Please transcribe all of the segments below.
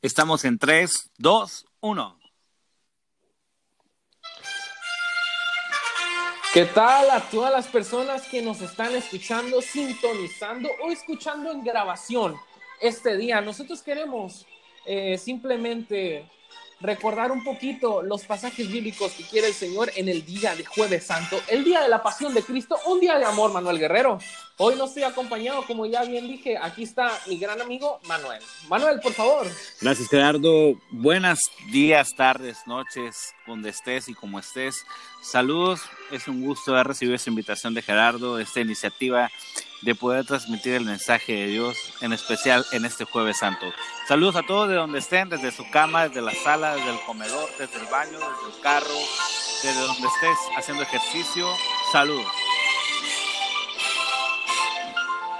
Estamos en 3, 2, 1. ¿Qué tal a todas las personas que nos están escuchando, sintonizando o escuchando en grabación este día? Nosotros queremos eh, simplemente recordar un poquito los pasajes bíblicos que quiere el Señor en el día de Jueves Santo, el día de la pasión de Cristo, un día de amor, Manuel Guerrero. Hoy no estoy acompañado, como ya bien dije, aquí está mi gran amigo Manuel. Manuel, por favor. Gracias, Gerardo. Buenos días, tardes, noches, donde estés y como estés. Saludos, es un gusto haber recibido esta invitación de Gerardo, esta iniciativa de poder transmitir el mensaje de Dios, en especial en este jueves santo. Saludos a todos de donde estén, desde su cama, desde la sala, desde el comedor, desde el baño, desde el carro, desde donde estés haciendo ejercicio. Saludos.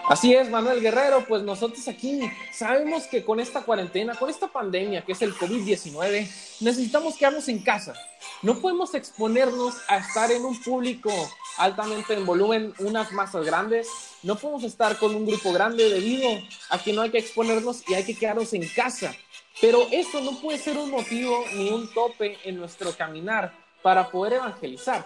Así es, Manuel Guerrero, pues nosotros aquí sabemos que con esta cuarentena, con esta pandemia que es el COVID-19, necesitamos quedarnos en casa. No podemos exponernos a estar en un público altamente en volumen, unas masas grandes. No podemos estar con un grupo grande debido a que no hay que exponernos y hay que quedarnos en casa. Pero eso no puede ser un motivo ni un tope en nuestro caminar para poder evangelizar.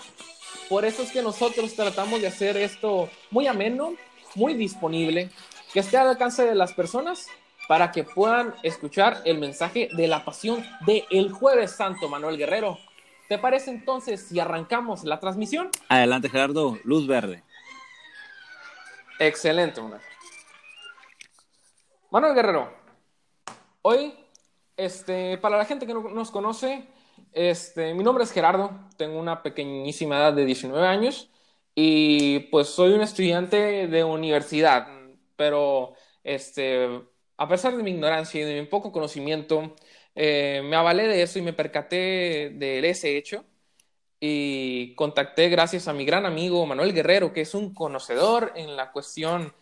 Por eso es que nosotros tratamos de hacer esto muy ameno, muy disponible, que esté al alcance de las personas para que puedan escuchar el mensaje de la pasión de el jueves santo, Manuel Guerrero. ¿Te parece entonces si arrancamos la transmisión? Adelante, Gerardo, luz verde. Excelente, Manuel. Manuel Guerrero, hoy, este, para la gente que no nos conoce, este, mi nombre es Gerardo, tengo una pequeñísima edad de 19 años y pues soy un estudiante de universidad, pero este, a pesar de mi ignorancia y de mi poco conocimiento, eh, me avalé de eso y me percaté de ese hecho y contacté gracias a mi gran amigo Manuel Guerrero, que es un conocedor en la cuestión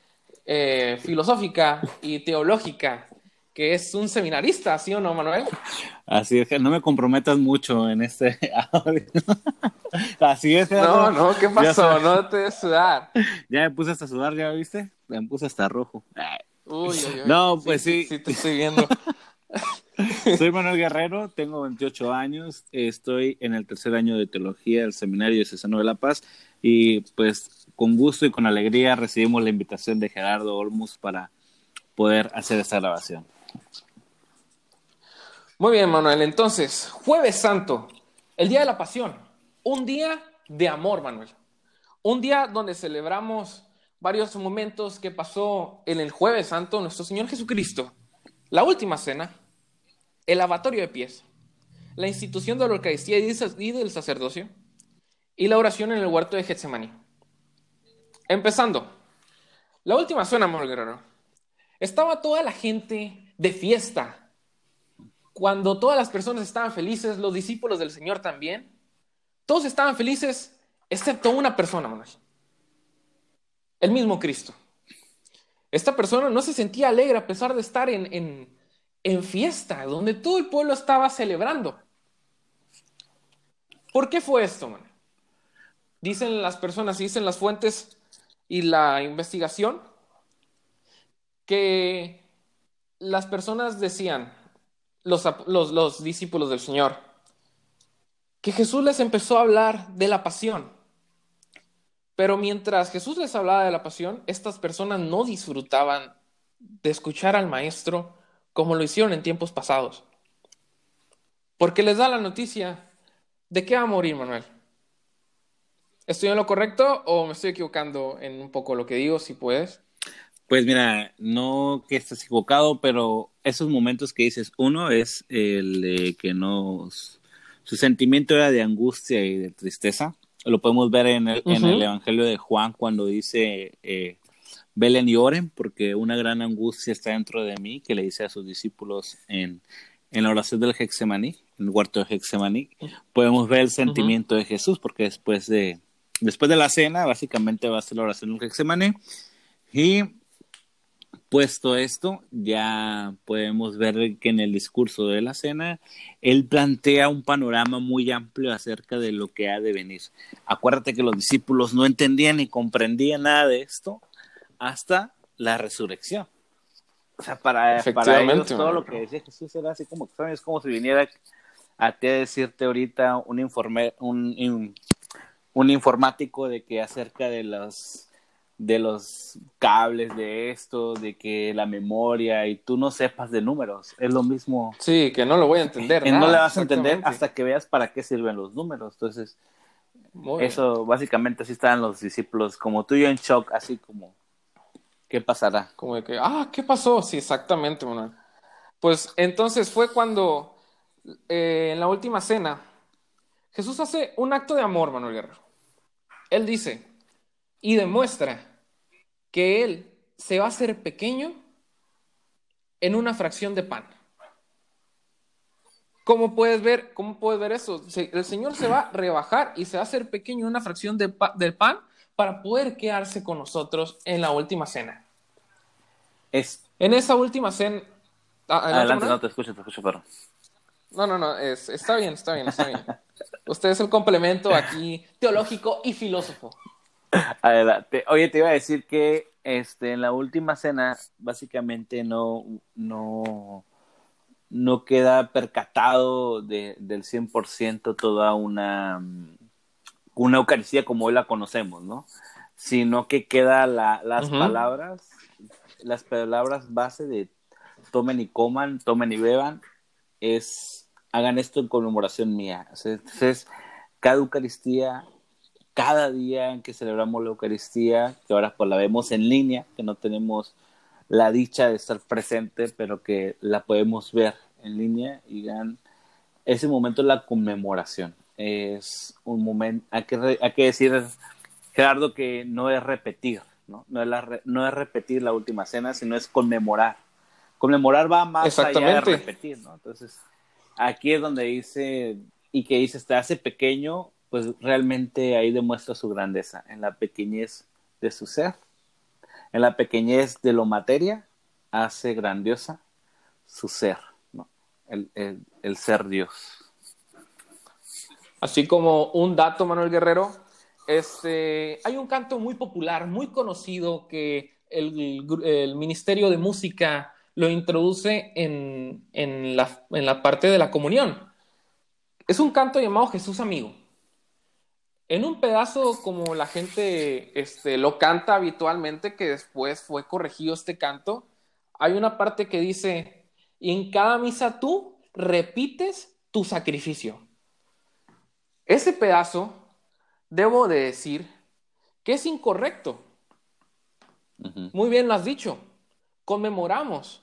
eh, filosófica y teológica, que es un seminarista, ¿sí o no, Manuel? Así es, que no me comprometas mucho en este. Así es. No, no, ¿qué pasó? No te de sudar. Ya me puse hasta sudar, ¿ya viste? Me puse hasta rojo. Uy, uy, uy. No, pues sí. Sí, te estoy viendo. Soy Manuel Guerrero, tengo 28 años, estoy en el tercer año de teología del Seminario de Cesano de la Paz y pues con gusto y con alegría recibimos la invitación de Gerardo Olmos para poder hacer esta grabación. Muy bien, Manuel. Entonces, Jueves Santo, el Día de la Pasión, un día de amor, Manuel. Un día donde celebramos varios momentos que pasó en el Jueves Santo nuestro Señor Jesucristo. La última cena, el lavatorio de pies, la institución de la Eucaristía y del sacerdocio, y la oración en el huerto de Getsemaní. Empezando, la última cena, Manuel Guerrero. Estaba toda la gente de fiesta, cuando todas las personas estaban felices, los discípulos del Señor también, todos estaban felices excepto una persona. El mismo Cristo. Esta persona no se sentía alegre a pesar de estar en, en, fiesta, donde todo el pueblo estaba celebrando. ¿Por qué fue esto, Manuel? Dicen las personas, dicen las fuentes y la investigación, que las personas decían, los, discípulos del Señor, que Jesús les empezó a hablar de la pasión. Pero mientras Jesús les hablaba de la pasión, estas personas no disfrutaban de escuchar al Maestro como lo hicieron en tiempos pasados. Porque les da la noticia de que va a morir Manuel. ¿Estoy en lo correcto o me estoy equivocando en un poco lo que digo, si puedes? Pues mira, no que estés equivocado, pero esos momentos que dices, uno es el de que no, su sentimiento era de angustia y de tristeza. Lo podemos ver en el, en el Evangelio de Juan cuando dice, eh, velen y oren, porque una gran angustia está dentro de mí, que le dice a sus discípulos en, en la oración del Hexemaní, en el huerto de Hexemaní. Podemos ver el sentimiento de Jesús, porque después de, después de la cena, básicamente va a ser la oración del Hexemaní. Y Puesto esto, ya podemos ver que en el discurso de la cena, él plantea un panorama muy amplio acerca de lo que ha de venir. Acuérdate que los discípulos no entendían ni comprendían nada de esto hasta la resurrección. O sea, para, para ellos todo lo que decía Jesús era así como extraño, es como si viniera a ti a decirte ahorita un informe, un, un informático de que acerca de los de los cables de esto, de que la memoria y tú no sepas de números, es lo mismo. Sí, que no lo voy a entender. no le vas a entender hasta que veas para qué sirven los números. Entonces, eso básicamente así estaban los discípulos, como tú y yo en shock, así como, ¿qué pasará? Como de que, ah, ¿qué pasó? Sí, exactamente, Manuel. Pues entonces fue cuando eh, en la última cena Jesús hace un acto de amor, Manuel Guerrero. Él dice y demuestra que Él se va a hacer pequeño en una fracción de pan. ¿Cómo puedes ver, cómo puedes ver eso? El Señor se va a rebajar y se va a hacer pequeño en una fracción de del pan para poder quedarse con nosotros en la última cena. Es... En esa última cena... Ah, Adelante, no te escucho, te escucho, pero... No, no, no, está bien, está bien, está bien. Usted es el complemento aquí teológico y filósofo. Adelante. Oye, te iba a decir que este, en la última cena básicamente no, no, no queda percatado de, del 100% toda una, una Eucaristía como hoy la conocemos, ¿no? Sino que queda la, las palabras, las palabras base de tomen y coman, tomen y beban, es hagan esto en conmemoración mía. Entonces, cada Eucaristía cada día en que celebramos la Eucaristía, que ahora pues la vemos en línea, que no tenemos la dicha de estar presente, pero que la podemos ver en línea y dan ese momento la conmemoración. Es un momento, hay que, hay que decir, Gerardo, que no es repetir, ¿no? No es, la, no es repetir la última cena, sino es conmemorar. Conmemorar va más allá de repetir, ¿no? Entonces, aquí es donde dice, y que dice, te hace pequeño pues realmente ahí demuestra su grandeza, en la pequeñez de su ser, en la pequeñez de lo materia, hace grandiosa su ser, ¿no? el, el, ser Dios. Así como un dato, Manuel Guerrero, este, hay un canto muy popular, muy conocido, que el, el Ministerio de Música lo introduce en, en, la, en la parte de la comunión. Es un canto llamado Jesús Amigo. En un pedazo como la gente este, lo canta habitualmente, que después fue corregido este canto, hay una parte que dice, y en cada misa tú repites tu sacrificio. Ese pedazo, debo de decir, que es incorrecto. Muy bien lo has dicho. Conmemoramos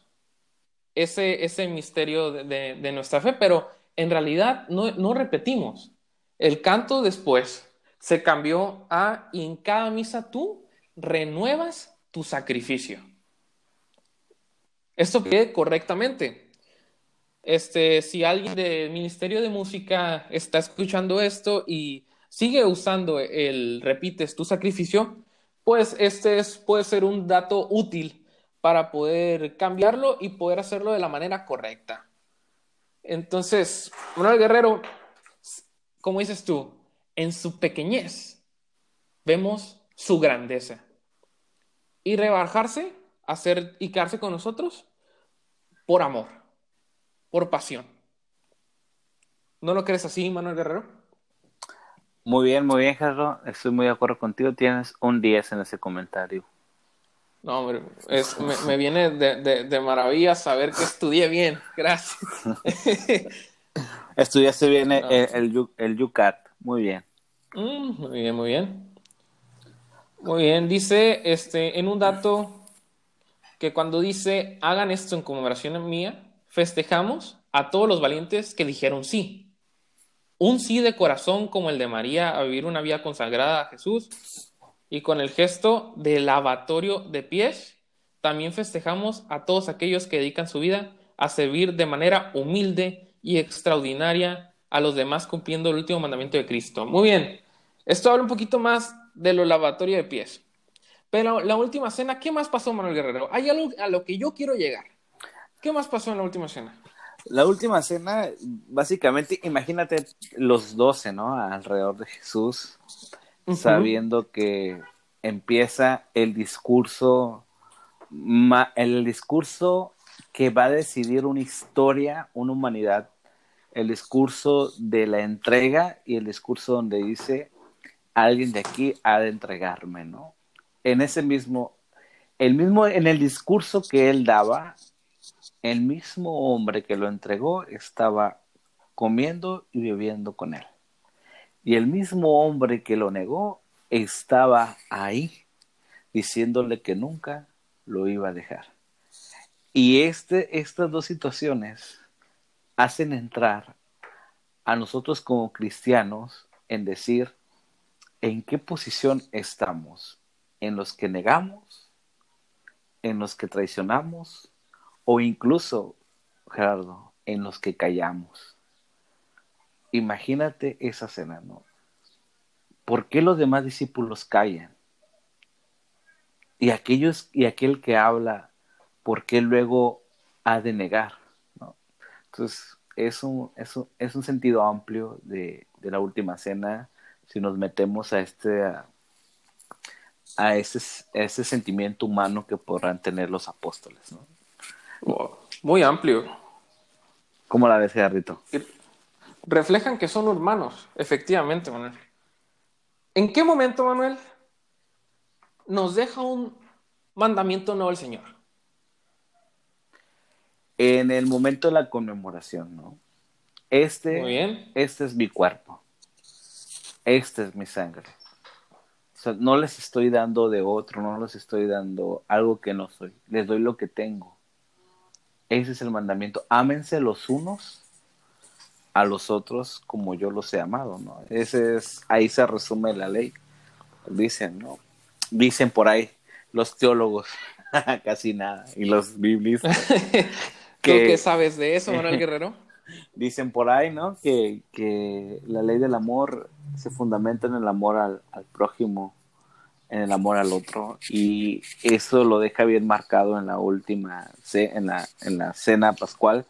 ese, ese misterio de, nuestra fe, pero en realidad no, no repetimos. El canto después se cambió a en cada misa tú renuevas tu sacrificio. Esto quede correctamente. Este, si alguien del Ministerio de Música está escuchando esto y sigue usando el repites tu sacrificio, pues este es, puede ser un dato útil para poder cambiarlo y poder hacerlo de la manera correcta. Entonces, Manuel Guerrero, como dices tú, en su pequeñez vemos su grandeza. Y rebajarse, hacer y quedarse con nosotros por amor, por pasión. ¿No lo crees así, Manuel Guerrero? Muy bien, muy bien, Gerardo. Estoy muy de acuerdo contigo. Tienes un 10 en ese comentario. No, hombre, me, viene de, maravilla saber que estudié bien. Gracias. Estudiaste bien el, el, el UCAT. Muy bien. Mm, muy bien, muy bien. Muy bien, dice este, en un dato que cuando dice hagan esto en conmemoración mía, festejamos a todos los valientes que dijeron sí. Un sí de corazón como el de María a vivir una vida consagrada a Jesús y con el gesto del lavatorio de pies, también festejamos a todos aquellos que dedican su vida a servir de manera humilde y extraordinaria a los demás cumpliendo el último mandamiento de Cristo. Muy bien, esto habla un poquito más de lo lavatorio de pies. Pero la última cena, ¿qué más pasó, Manuel Guerrero? Hay algo a lo que yo quiero llegar. ¿Qué más pasó en la última cena? La última cena, básicamente, imagínate los doce, ¿no? Alrededor de Jesús, sabiendo que empieza el discurso el discurso que va a decidir una historia, una humanidad, el discurso de la entrega y el discurso donde dice, alguien de aquí ha de entregarme, ¿no? En ese mismo, el mismo, en el discurso que él daba, el mismo hombre que lo entregó estaba comiendo y bebiendo con él. Y el mismo hombre que lo negó estaba ahí, diciéndole que nunca lo iba a dejar. Y este, estas dos situaciones hacen entrar a nosotros como cristianos en decir en qué posición estamos, en los que negamos, en los que traicionamos o incluso, Gerardo, en los que callamos. Imagínate esa cena, ¿no? ¿Por qué los demás discípulos callan? Y aquellos y aquel que habla, ¿por qué luego ha de negar? Entonces, es un, es un, es un sentido amplio de, de, la última cena si nos metemos a este a, ese, ese sentimiento humano que podrán tener los apóstoles, ¿no? muy amplio. ¿Cómo la ves, Garrito? Reflejan que son hermanos, efectivamente, Manuel. ¿En qué momento, Manuel, nos deja un mandamiento nuevo el Señor? En el momento de la conmemoración, ¿no? Este, Muy bien. este es mi cuerpo. Este es mi sangre. O sea, no les estoy dando de otro, no les estoy dando algo que no soy. Les doy lo que tengo. Ese es el mandamiento. Ámense los unos a los otros como yo los he amado, ¿no? Ese es, ahí se resume la ley. Dicen, ¿no? Dicen por ahí los teólogos, casi nada, y los biblistas. ¿Tú qué sabes de eso, Manuel Guerrero? Dicen por ahí, ¿no? Que, que, la ley del amor se fundamenta en el amor al, al, prójimo, en el amor al otro, y eso lo deja bien marcado en la última, en la, en la cena pascual.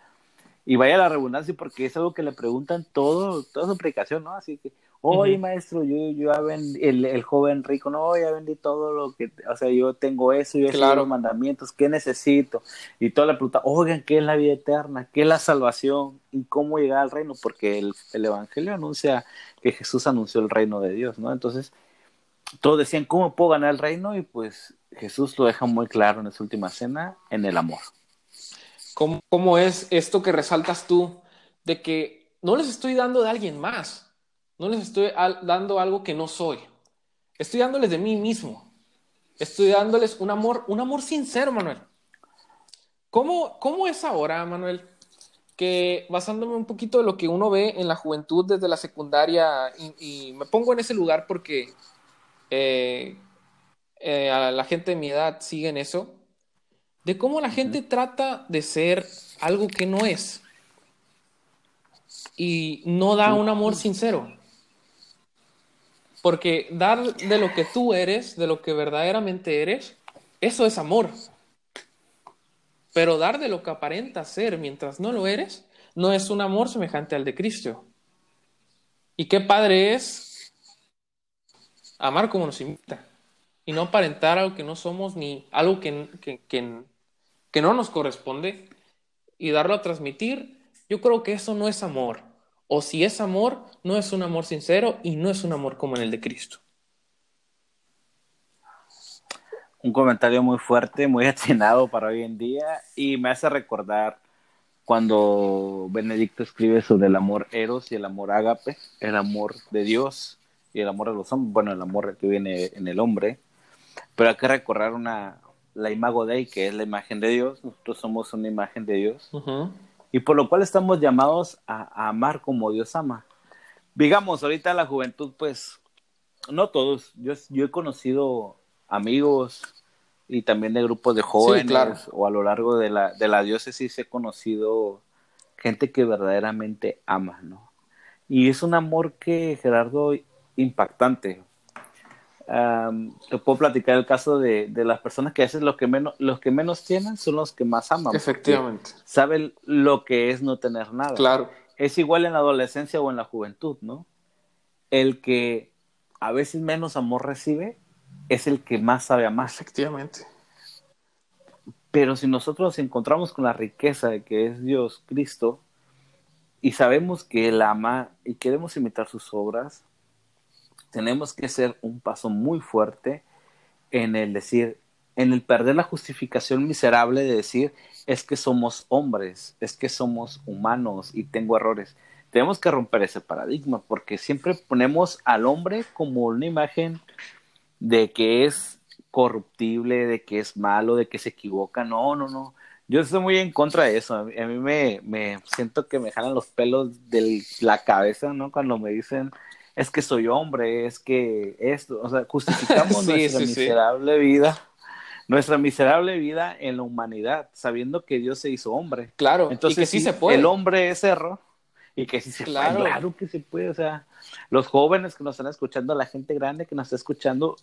Y vaya la redundancia, porque es algo que le preguntan todo, toda su predicación, ¿no? Así que, oye, maestro, yo, yo ya vendí, el, el, joven rico, no, ya vendí todo lo que, o sea, yo tengo eso, yo claro. los mandamientos, ¿qué necesito? Y toda la pregunta, oigan, ¿qué es la vida eterna? ¿Qué es la salvación? ¿Y cómo llegar al reino? Porque el, el Evangelio anuncia que Jesús anunció el reino de Dios, ¿no? Entonces, todos decían, ¿cómo puedo ganar el reino? Y pues Jesús lo deja muy claro en su última cena, en el amor. ¿Cómo, ¿Cómo es esto que resaltas tú de que no les estoy dando de alguien más? No les estoy dando algo que no soy. Estoy dándoles de mí mismo. Estoy dándoles un amor, un amor sincero, Manuel. ¿Cómo, cómo es ahora, Manuel? Que basándome un poquito de lo que uno ve en la juventud desde la secundaria, y, me pongo en ese lugar porque eh, eh, a la gente de mi edad sigue en eso, de cómo la gente trata de ser algo que no es y no da un amor sincero. Porque dar de lo que tú eres, de lo que verdaderamente eres, eso es amor. Pero dar de lo que aparenta ser mientras no lo eres, no es un amor semejante al de Cristo. Y qué padre es amar como nos invita. Y no aparentar algo que no somos ni algo que, que, que, que no nos corresponde y darlo a transmitir. Yo creo que eso no es amor. O si es amor, no es un amor sincero y no es un amor como en el de Cristo. Un comentario muy fuerte, muy atinado para hoy en día y me hace recordar cuando Benedicto escribe sobre el amor eros y el amor ágape, el amor de Dios y el amor de los hombres, bueno, el amor que viene en el hombre, pero hay que recordar una, la imago Dei, que es la imagen de Dios, nosotros somos una imagen de Dios, y por lo cual estamos llamados a, amar como Dios ama. Digamos, ahorita la juventud, pues, no todos, yo, yo he conocido amigos y también de grupos de jóvenes o a lo largo de la, de la diócesis he conocido gente que verdaderamente ama, ¿no? Y es un amor que, Gerardo, impactante. Te puedo platicar el caso de, de, las personas que a veces los que menos los que menos tienen son los que más aman. Efectivamente. Saben lo que es no tener nada. Claro. Es igual en la adolescencia o en la juventud, ¿no? El que a veces menos amor recibe es el que más sabe amar. Efectivamente. Pero si nosotros nos encontramos con la riqueza de que es Dios Cristo y sabemos que Él ama y queremos imitar sus obras, tenemos que hacer un paso muy fuerte en el decir, en el perder la justificación miserable de decir, es que somos hombres, es que somos humanos y tengo errores. Tenemos que romper ese paradigma porque siempre ponemos al hombre como una imagen de que es corruptible, de que es malo, de que se equivoca. No, no, no. Yo estoy muy en contra de eso. A mí, me, me, siento que me jalan los pelos de la cabeza, ¿no? Cuando me dicen, es que soy hombre, es que esto, o sea, justificamos nuestra miserable vida, nuestra miserable vida en la humanidad, sabiendo que Dios se hizo hombre. Claro, entonces y que sí, se puede. El hombre es error y que sí se puede, claro que se puede, o sea, los jóvenes que nos están escuchando, la gente grande que nos está escuchando,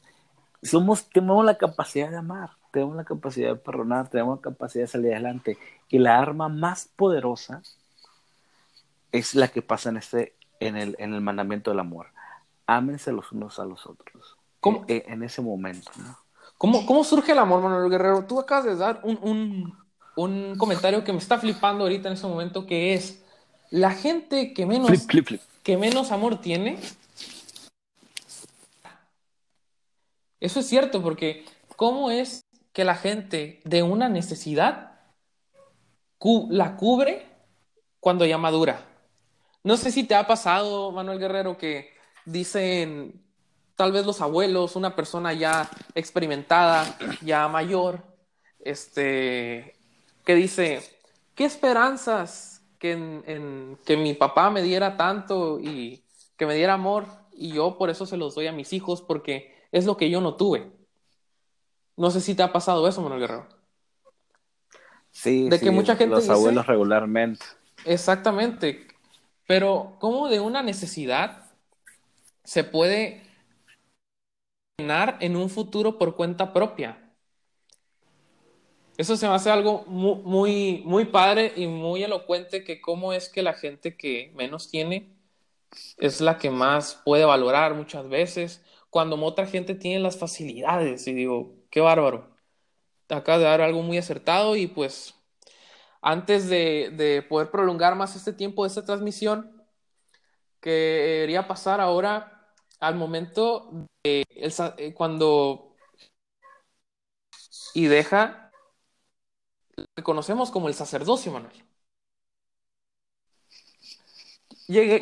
somos, tenemos la capacidad de amar, tenemos la capacidad de perdonar, tenemos la capacidad de salir adelante. Y la arma más poderosa es la que pasa en este, en el, en el mandamiento del amor. Ámense los unos a los otros. ¿Cómo? En, en ese momento, ¿no? ¿Cómo, ¿Cómo, surge el amor, Manuel Guerrero? Tú acabas de dar un, un, un, comentario que me está flipando ahorita en ese momento, que es la gente que menos, Que menos amor tiene Eso es cierto, porque ¿cómo es que la gente de una necesidad la cubre cuando ya madura? No sé si te ha pasado, Manuel Guerrero, que dicen tal vez los abuelos, una persona ya experimentada, ya mayor, este, que dice, ¿qué esperanzas que, en, que mi papá me diera tanto y que me diera amor y yo por eso se los doy a mis hijos porque es lo que yo no tuve. No sé si te ha pasado eso, Manuel Guerrero. Sí, de que mucha gente los abuelos regularmente. Exactamente. Pero ¿cómo de una necesidad se puede llenar en un futuro por cuenta propia? Eso se me hace algo muy, muy, muy padre y muy elocuente que cómo es que la gente que menos tiene es la que más puede valorar muchas veces cuando otra gente tiene las facilidades. Y digo, qué bárbaro. Acá de dar algo muy acertado y pues antes de, poder prolongar más este tiempo de esta transmisión, quería pasar ahora al momento de eh, cuando y deja lo que conocemos como el sacerdocio, Manuel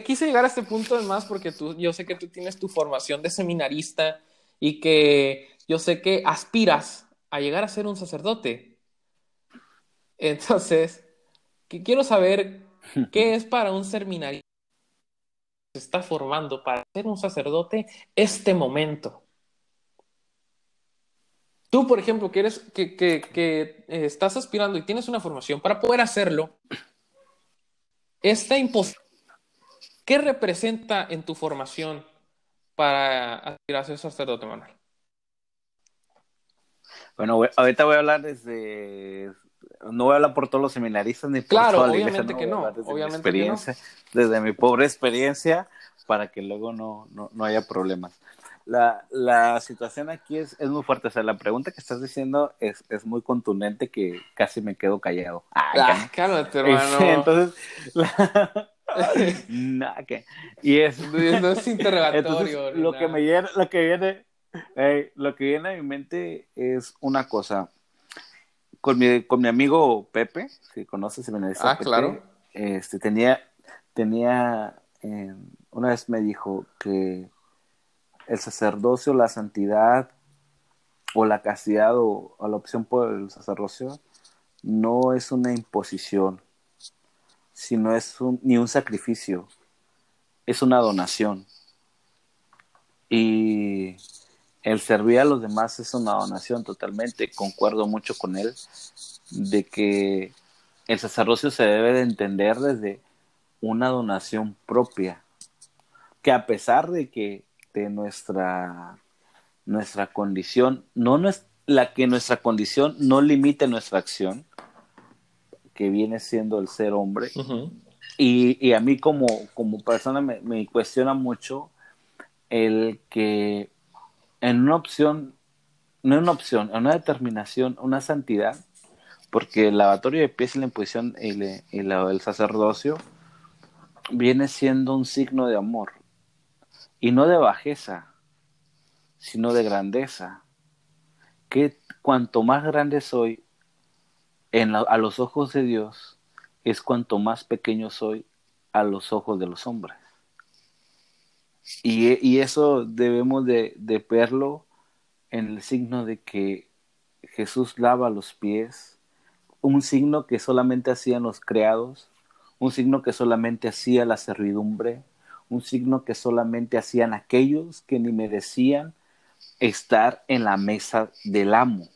quise llegar a este punto además porque tú, yo sé que tú tienes tu formación de seminarista y que yo sé que aspiras a llegar a ser un sacerdote. Entonces, quiero saber qué es para un seminarista que se está formando para ser un sacerdote este momento. Tú, por ejemplo, que, eres, que, que, que eh, estás aspirando y tienes una formación para poder hacerlo, esta imposición ¿Qué representa en tu formación para aspirar a ser sacerdote, Manuel? Bueno, ahorita voy a hablar desde. No voy a hablar por todos los seminaristas ni por claro, obviamente que no. Desde obviamente mi experiencia, desde mi pobre experiencia, para que luego no, no, haya problemas. La, la, situación aquí es, es muy fuerte. O sea, la pregunta que estás diciendo es, es muy contundente que casi me quedo callado. ah, cálmate, hermano. Entonces, la, que. Y es. No es interrogatorio. lo, que me viene, lo que viene. lo que viene a mi mente es una cosa. Con mi, con mi amigo Pepe, si conoces, me dice ah, claro. Este, tenía, tenía, eh, una vez me dijo que el sacerdocio, la santidad o la castidad o la opción por el sacerdocio no es una imposición, si no es ni un sacrificio, es una donación. Y el servir a los demás es una donación totalmente. Concuerdo mucho con él de que el sacerdocio se debe de entender desde una donación propia. Que a pesar de que de nuestra, nuestra condición, no, no es la que nuestra condición no limite nuestra acción, que viene siendo el ser hombre. y, a mí como, como persona me, cuestiona mucho el que en una opción, no en una opción, en una determinación, una santidad, porque el lavatorio de pies y la imposición y, el sacerdocio viene siendo un signo de amor y no de bajeza, sino de grandeza. Que cuanto más grande soy en a los ojos de Dios, es cuanto más pequeño soy a los ojos de los hombres. Y, eso debemos de, de verlo en el signo de que Jesús lava los pies, un signo que solamente hacían los creados, un signo que solamente hacía la servidumbre, un signo que solamente hacían aquellos que ni merecían estar en la mesa del amo.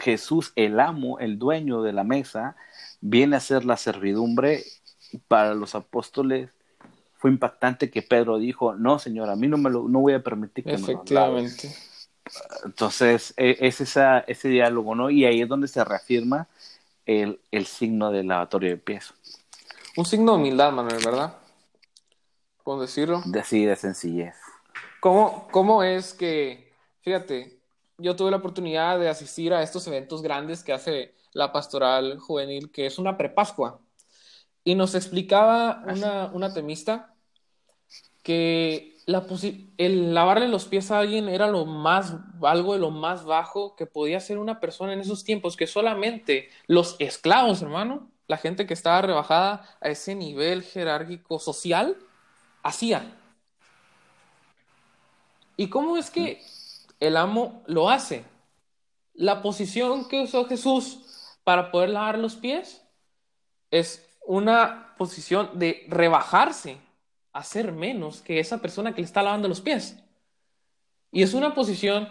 Jesús, el amo, el dueño de la mesa, viene a ser la servidumbre para los apóstoles. Fue impactante que Pedro dijo, no, Señor, a mí no, me lo, no voy a permitir que Efectivamente. Me Entonces, e, es esa, ese diálogo, ¿no? Y ahí es donde se reafirma el, el signo del lavatorio de pies. Un signo de humildad, Manuel, ¿verdad? ¿Puedo decirlo? De, sí, de sencillez. ¿Cómo, ¿Cómo es que, fíjate, yo tuve la oportunidad de asistir a estos eventos grandes que hace la pastoral juvenil, que es una prepascua, y nos explicaba una, una temista que la el lavarle los pies a alguien era lo más, algo de lo más bajo que podía hacer una persona en esos tiempos, que solamente los esclavos, hermano, la gente que estaba rebajada a ese nivel jerárquico social, hacían. ¿Y cómo es que el amo lo hace? La posición que usó Jesús para poder lavar los pies es una posición de rebajarse hacer menos que esa persona que le está lavando los pies. Y es una posición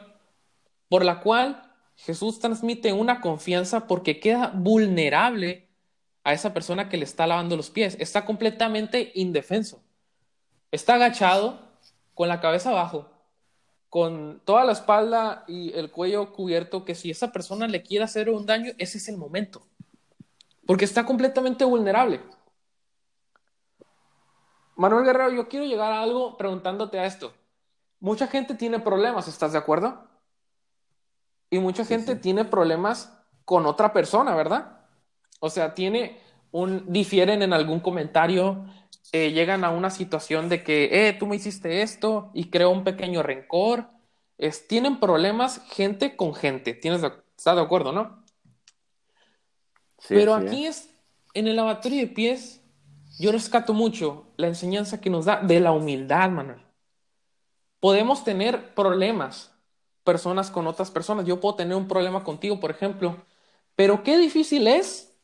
por la cual Jesús transmite una confianza porque queda vulnerable a esa persona que le está lavando los pies. Está completamente indefenso. Está agachado, con la cabeza abajo, con toda la espalda y el cuello cubierto, que si esa persona le quiere hacer un daño, ese es el momento. Porque está completamente vulnerable. Manuel Guerrero, yo quiero llegar a algo preguntándote a esto. Mucha gente tiene problemas, ¿estás de acuerdo? Y mucha gente tiene problemas con otra persona, ¿verdad? O sea, tiene un difieren en algún comentario, eh, llegan a una situación de que, eh, tú me hiciste esto y creo un pequeño rencor. Es, tienen problemas gente con gente. ¿Tienes, ¿Estás de acuerdo, no? Pero aquí es, en el lavatorio de pies, yo rescato mucho la enseñanza que nos da de la humildad, Manuel. Podemos tener problemas, personas con otras personas. Yo puedo tener un problema contigo, por ejemplo, pero qué difícil es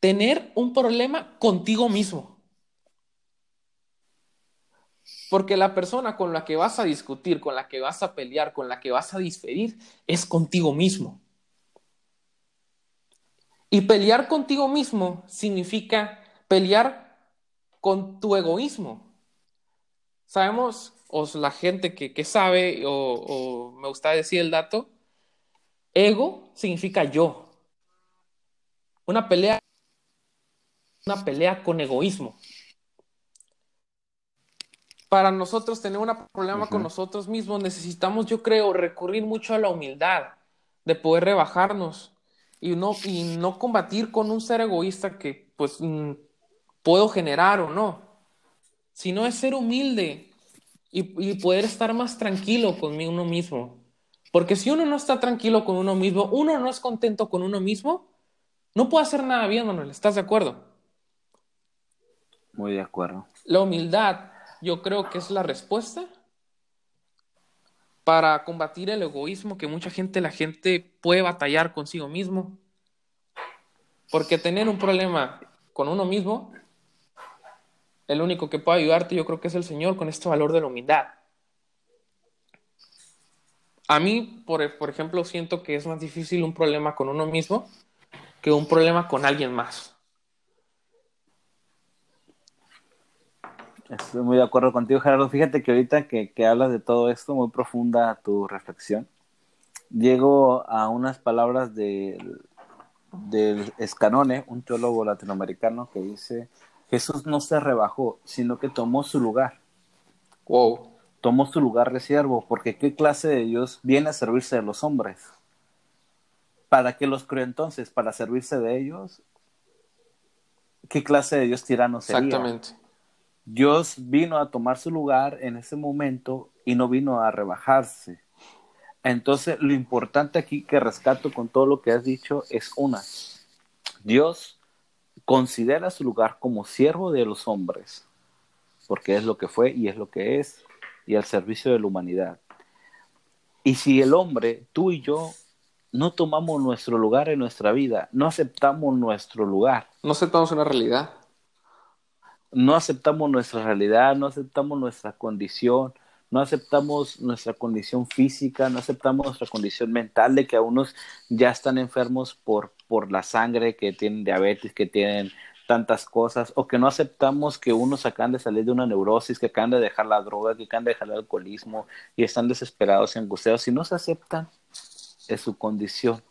tener un problema contigo mismo. Porque la persona con la que vas a discutir, con la que vas a pelear, con la que vas a diferir, es contigo mismo. Y pelear contigo mismo significa pelear con tu egoísmo. Sabemos, o la gente que, sabe, o, me gusta decir el dato, ego significa yo. Una pelea, una pelea con egoísmo. Para nosotros tener un problema con nosotros mismos necesitamos, yo creo, recurrir mucho a la humildad, de poder rebajarnos y no, y no combatir con un ser egoísta que pues mm, puedo generar o no, sino es ser humilde y, poder estar más tranquilo con uno mismo. Porque si uno no está tranquilo con uno mismo, uno no es contento con uno mismo, no puede hacer nada bien, Manuel. ¿Estás de acuerdo? Muy de acuerdo. La humildad, yo creo que es la respuesta para combatir el egoísmo que mucha gente, la gente puede batallar consigo mismo. Porque tener un problema con uno mismo el único que puede ayudarte yo creo que es el Señor con este valor de la humildad. A mí, por, por ejemplo, siento que es más difícil un problema con uno mismo que un problema con alguien más. Estoy muy de acuerdo contigo, Gerardo. Fíjate que ahorita que, que, hablas de todo esto, muy profunda tu reflexión, llego a unas palabras del, del Escanone, un teólogo latinoamericano, que dice Jesús no se rebajó, sino que tomó su lugar. Wow. Tomó su lugar de siervo, porque ¿qué clase de Dios viene a servirse de los hombres? ¿Para qué los creó entonces? ¿Para servirse de ellos? ¿Qué clase de Dios tirano sería? Exactamente. Dios vino a tomar su lugar en ese momento y no vino a rebajarse. Entonces, lo importante aquí que rescato con todo lo que has dicho es una. Dios considera su lugar como siervo de los hombres, porque es lo que fue y es lo que es, y al servicio de la humanidad. Y si el hombre, tú y yo, no tomamos nuestro lugar en nuestra vida, no aceptamos nuestro lugar. No aceptamos una realidad. No aceptamos nuestra realidad, no aceptamos nuestra condición, no aceptamos nuestra condición física, no aceptamos nuestra condición mental de que a unos ya están enfermos por, por la sangre, que tienen diabetes, que tienen tantas cosas, o que no aceptamos que unos acaban de salir de una neurosis, que acaban de dejar la droga, que acaban de dejar el alcoholismo y están desesperados y angustiados. Si no se aceptan, es su condición.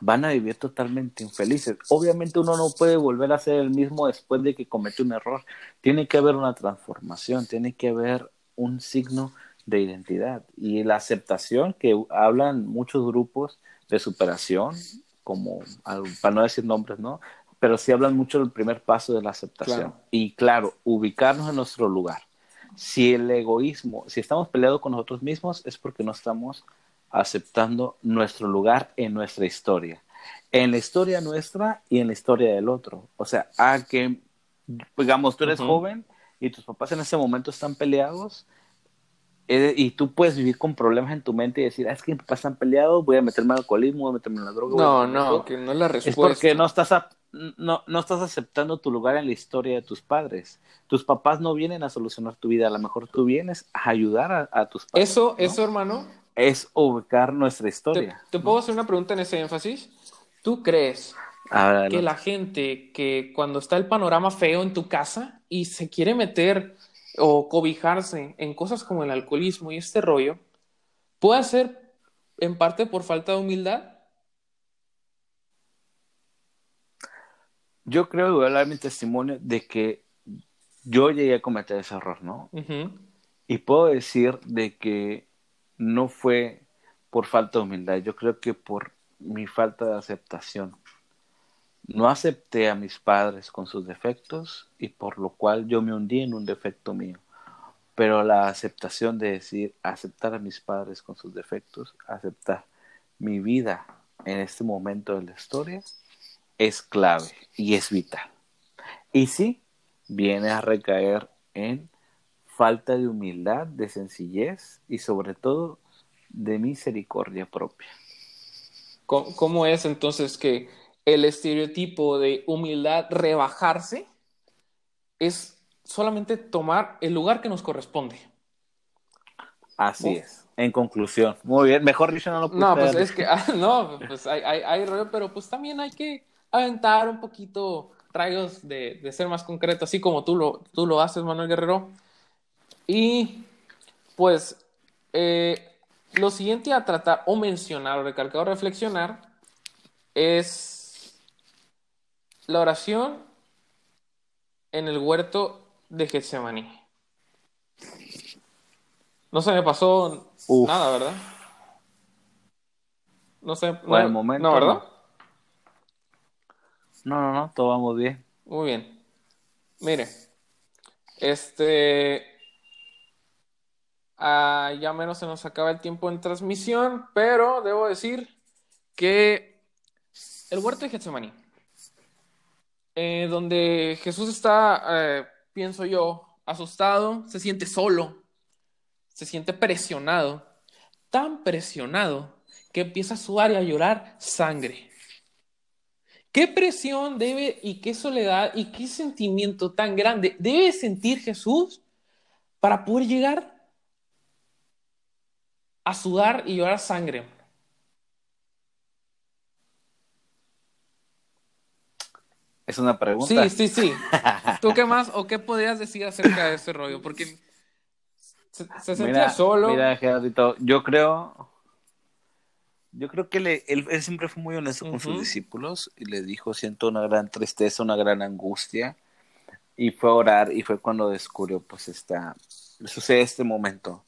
Van a vivir totalmente infelices. Obviamente uno no puede volver a ser el mismo después de que comete un error. Tiene que haber una transformación, tiene que haber un signo de identidad. Y la aceptación que hablan muchos grupos de superación, como para no decir nombres, ¿no? Pero sí hablan mucho del primer paso de la aceptación. Y claro, ubicarnos en nuestro lugar. Si el egoísmo, si estamos peleados con nosotros mismos, es porque no estamos aceptando nuestro lugar en nuestra historia. En la historia nuestra y en la historia del otro. O sea, a que, digamos, tú eres joven y tus papás en ese momento están peleados eh, y tú puedes vivir con problemas en tu mente y decir, ah, es que mis papás están peleados, voy a meterme al alcoholismo, voy a meterme en la droga. No, no, que no es la respuesta. Es porque no estás, no, no estás aceptando tu lugar en la historia de tus padres. Tus papás no vienen a solucionar tu vida, a lo mejor tú vienes a ayudar a, tus padres. Eso, eso, hermano. Es ubicar nuestra historia. ¿Te, puedo hacer una pregunta en ese énfasis? ¿Tú crees que la gente que cuando está el panorama feo en tu casa y se quiere meter o cobijarse en cosas como el alcoholismo y este rollo, puede ser en parte por falta de humildad? Yo creo, voy a dar mi testimonio de que yo llegué a cometer ese error, ¿no? Y puedo decir de que no fue por falta de humildad, yo creo que por mi falta de aceptación. No acepté a mis padres con sus defectos y por lo cual yo me hundí en un defecto mío. Pero la aceptación de decir, aceptar a mis padres con sus defectos, aceptar mi vida en este momento de la historia, es clave y es vital. Y sí, viene a recaer en falta de humildad, de sencillez y sobre todo de misericordia propia. ¿Cómo es entonces que el estereotipo de humildad rebajarse es solamente tomar el lugar que nos corresponde. Así es. En conclusión, muy bien. Mejor dicho, no lo No, pues es que, ah, no, pues hay, hay, rollo, pero pues también hay que aventar un poquito rayos de, de, ser más concreto, así como tú lo, tú lo haces, Manuel Guerrero. Y pues eh, lo siguiente a tratar o mencionar o recalcar o reflexionar es la oración en el huerto de Getsemaní. No se me pasó nada, ¿verdad? No sé. Por el momento. No, ¿verdad? No, no, no, todo va muy bien. Muy bien. Mire, este. Ah, ya menos se nos acaba el tiempo en transmisión, pero debo decir que el huerto de Getsemaní eh, donde Jesús está, eh, pienso yo, asustado, se siente solo, se siente presionado, tan presionado que empieza a sudar y a llorar sangre. ¿Qué presión debe y qué soledad y qué sentimiento tan grande debe sentir Jesús para poder llegar a sudar y llorar sangre? Es una pregunta. Sí, sí, sí. ¿Tú qué más o qué podrías decir acerca de ese rollo? Porque se, sentía solo. Mira, Gerardito, yo creo, yo creo que él, siempre fue muy honesto con sus discípulos y le dijo, siento una gran tristeza, una gran angustia. Y fue a orar y fue cuando descubrió, pues, esta, sucede este momento.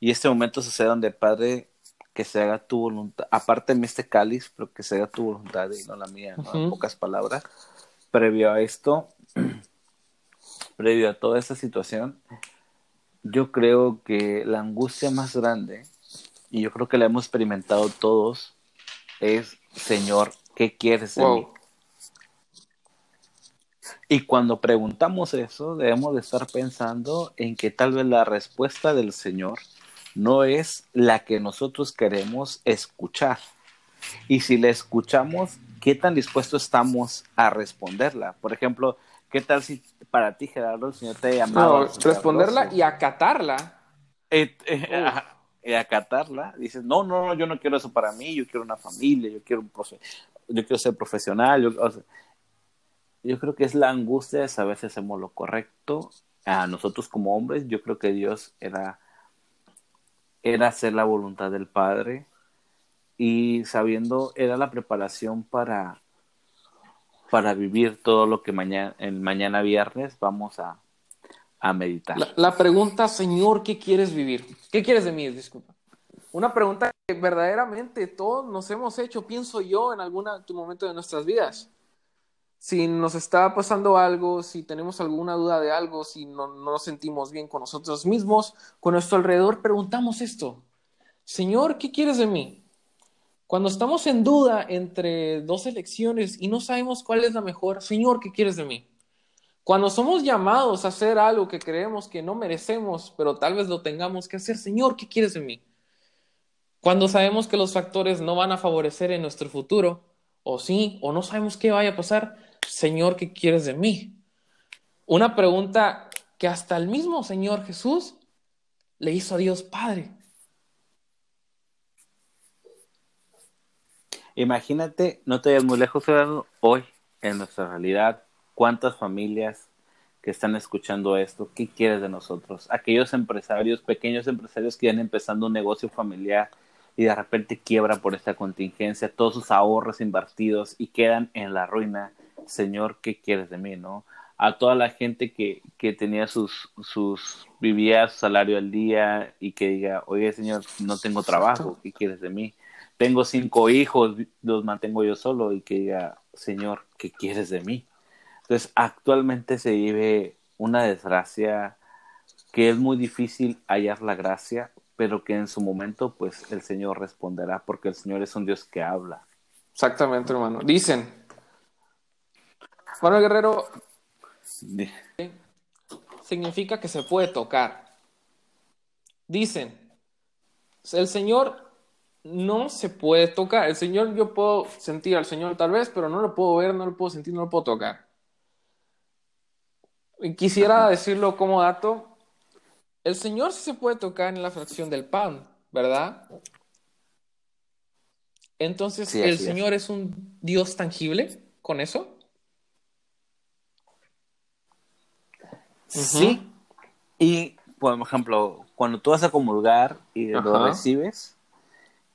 Y este momento sucede donde el Padre que se haga tu voluntad, aparte de este cáliz, pero que se haga tu voluntad y no la mía, ¿no? En pocas palabras, previo a esto, previo a toda esta situación, yo creo que la angustia más grande, y yo creo que la hemos experimentado todos, es, Señor, ¿qué quieres de mí? Y cuando preguntamos eso, debemos de estar pensando en que tal vez la respuesta del Señor no es la que nosotros queremos escuchar. Y si la escuchamos, ¿qué tan dispuestos estamos a responderla? Por ejemplo, ¿qué tal si para ti, Gerardo, el Señor te ha llamado? No, responderla y acatarla. Eh, eh, y acatarla. Dices, no, no, no, yo no quiero eso para mí, yo quiero una familia, yo quiero, un yo quiero ser profesional. Yo, yo creo que es la angustia de saber si hacemos lo correcto. A nosotros como hombres, yo creo que Dios era, era hacer la voluntad del Padre y sabiendo, era la preparación para, para vivir todo lo que mañana, el mañana viernes vamos a, a meditar. La, pregunta, Señor, ¿qué quieres vivir? ¿Qué quieres de mí? Disculpa. Una pregunta que verdaderamente todos nos hemos hecho, pienso yo, en algún momento de nuestras vidas si nos está pasando algo, si tenemos alguna duda de algo, si no, nos sentimos bien con nosotros mismos, con nuestro alrededor, preguntamos esto. Señor, ¿qué quieres de mí? Cuando estamos en duda entre dos elecciones y no sabemos cuál es la mejor, Señor, ¿qué quieres de mí? Cuando somos llamados a hacer algo que creemos que no merecemos, pero tal vez lo tengamos que hacer, Señor, ¿qué quieres de mí? Cuando sabemos que los factores no van a favorecer en nuestro futuro, o sí, o no sabemos qué vaya a pasar, Señor, ¿qué quieres de mí? Una pregunta que hasta el mismo Señor Jesús le hizo a Dios Padre. Imagínate, no te vayas muy lejos, hoy en nuestra realidad, cuántas familias que están escuchando esto, ¿qué quieres de nosotros? Aquellos empresarios, pequeños empresarios que están empezando un negocio familiar y de repente quiebra por esta contingencia, todos sus ahorros invertidos y quedan en la ruina Señor, ¿qué quieres de mí? ¿no? A toda la gente que, que tenía sus, sus, vivía su salario al día y que diga, oye Señor, no tengo trabajo, ¿qué quieres de mí? Tengo cinco hijos, los mantengo yo solo y que diga, Señor, ¿qué quieres de mí? Entonces, actualmente se vive una desgracia que es muy difícil hallar la gracia, pero que en su momento, pues el Señor responderá, porque el Señor es un Dios que habla. Exactamente, hermano. Dicen, Manuel Guerrero significa que se puede tocar. Dicen, el Señor no se puede tocar. El Señor, yo puedo sentir al Señor tal vez, pero no lo puedo ver, no lo puedo sentir, no lo puedo tocar. Quisiera decirlo como dato, el Señor sí se puede tocar en la fracción del pan, ¿verdad? Entonces, ¿el Señor es un Dios tangible con eso? Sí. Y, por ejemplo, cuando tú vas a comulgar y lo recibes,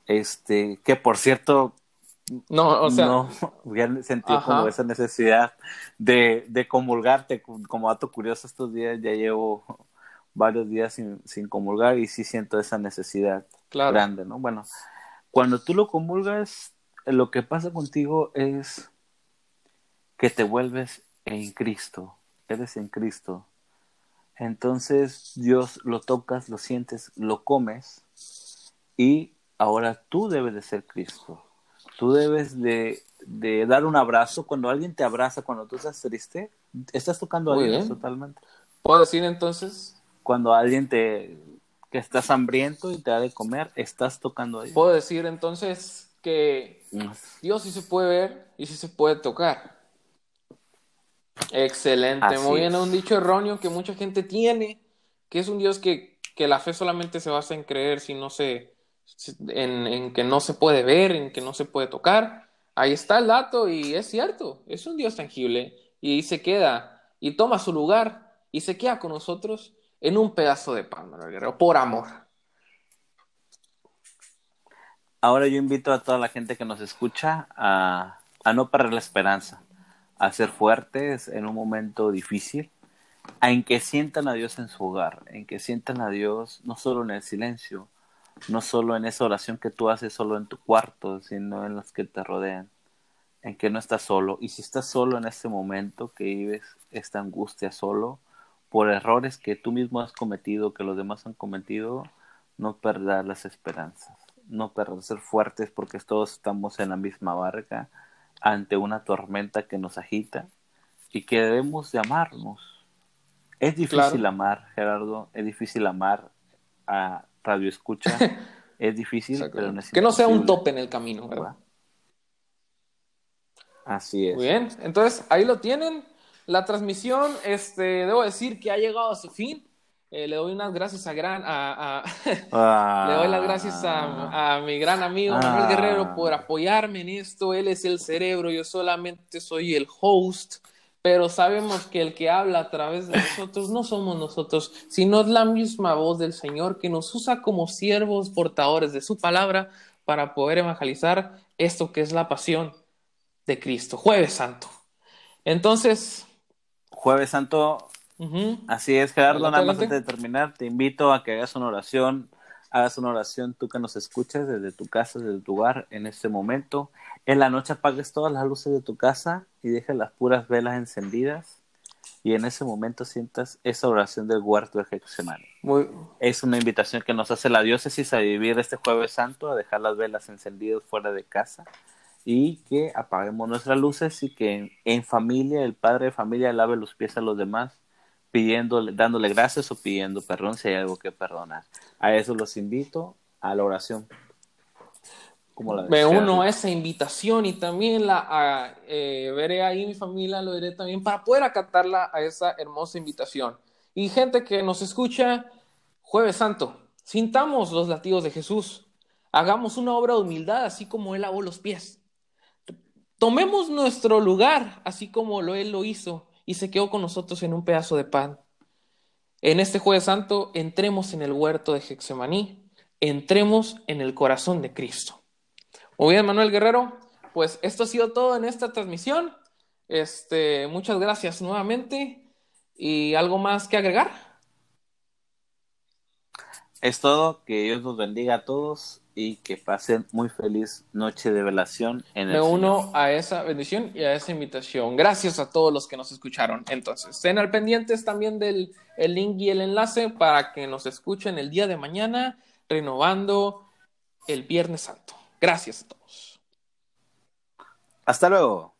este, que por cierto, no, o sea, no había sentido como esa necesidad de, de comulgarte, como dato curioso estos días ya llevo varios días sin, sin comulgar y sí siento esa necesidad grande, ¿no? Bueno, cuando tú lo comulgas, lo que pasa contigo es que te vuelves en Cristo, eres en Cristo. Entonces Dios lo tocas, lo sientes, lo comes y ahora tú debes de ser Cristo. Tú debes de, dar un abrazo. Cuando alguien te abraza, cuando tú estás triste, estás tocando a Dios totalmente. ¿Puedo decir entonces? Cuando alguien te que estás hambriento y te da de comer, estás tocando a Dios. Puedo decir entonces que Dios sí se puede ver y sí se puede tocar. Excelente, muy bien, un dicho erróneo que mucha gente tiene, que es un Dios que, que la fe solamente se basa en creer si no se, en, en, que no se puede ver, en que no se puede tocar. Ahí está el dato y es cierto, es un Dios tangible y se queda y toma su lugar y se queda con nosotros en un pedazo de pan, Guerrero, por amor. Ahora yo invito a toda la gente que nos escucha a, a no perder la esperanza a ser fuertes en un momento difícil, en que sientan a Dios en su hogar, en que sientan a Dios no solo en el silencio, no solo en esa oración que tú haces solo en tu cuarto, sino en los que te rodean, en que no estás solo. Y si estás solo en este momento, que vives esta angustia solo, por errores que tú mismo has cometido, que los demás han cometido, no perder las esperanzas, no perder ser fuertes porque todos estamos en la misma barca ante una tormenta que nos agita y que debemos de amarnos. Es difícil amar, Gerardo, es difícil amar a Radio Escucha, es difícil, pero no es Que no sea un tope en el camino, ¿verdad? Así es. Muy bien, entonces ahí lo tienen. La transmisión, este, debo decir que ha llegado a su fin. Eh, le doy unas gracias a gran a, le doy las gracias a, mi gran amigo Manuel Guerrero por apoyarme en esto. Él es el cerebro, yo solamente soy el host, pero sabemos que el que habla a través de nosotros no somos nosotros, sino es la misma voz del Señor que nos usa como siervos portadores de su palabra para poder evangelizar esto que es la pasión de Cristo. Jueves Santo. Entonces. Jueves Santo Así es, Gerardo, nada más antes de terminar, te invito a que hagas una oración, hagas una oración tú que nos escuches desde tu casa, desde tu hogar en este momento. En la noche apagues todas las luces de tu casa y dejes las puras velas encendidas y en ese momento sientas esa oración del huerto de. Es una invitación que nos hace la diócesis a vivir este jueves santo, a dejar las velas encendidas fuera de casa y que apaguemos nuestras luces y que en familia, el padre de familia lave los pies a los demás pidiéndole, dándole gracias o pidiendo perdón si hay algo que perdonar. A eso los invito a la oración. Me uno a esa invitación y también la eh, veré ahí mi familia, lo diré también para poder acatarla a esa hermosa invitación. Y gente que nos escucha, Jueves Santo, sintamos los latidos de Jesús, hagamos una obra de humildad así como Él lavó los pies. Tomemos nuestro lugar así como lo Él lo hizo y se quedó con nosotros en un pedazo de pan. En este jueves santo entremos en el huerto de Hexemaní, entremos en el corazón de Cristo. Muy bien, Manuel Guerrero, pues esto ha sido todo en esta transmisión. Este, muchas gracias nuevamente. ¿Y algo más que agregar? Es todo, que Dios nos bendiga a todos y que pasen muy feliz noche de velación en el Me uno a esa bendición y a esa invitación. Gracias a todos los que nos escucharon. Entonces, estén al pendientes también del el link y el enlace para que nos escuchen el día de mañana, renovando el Viernes Santo. Gracias a todos. Hasta luego.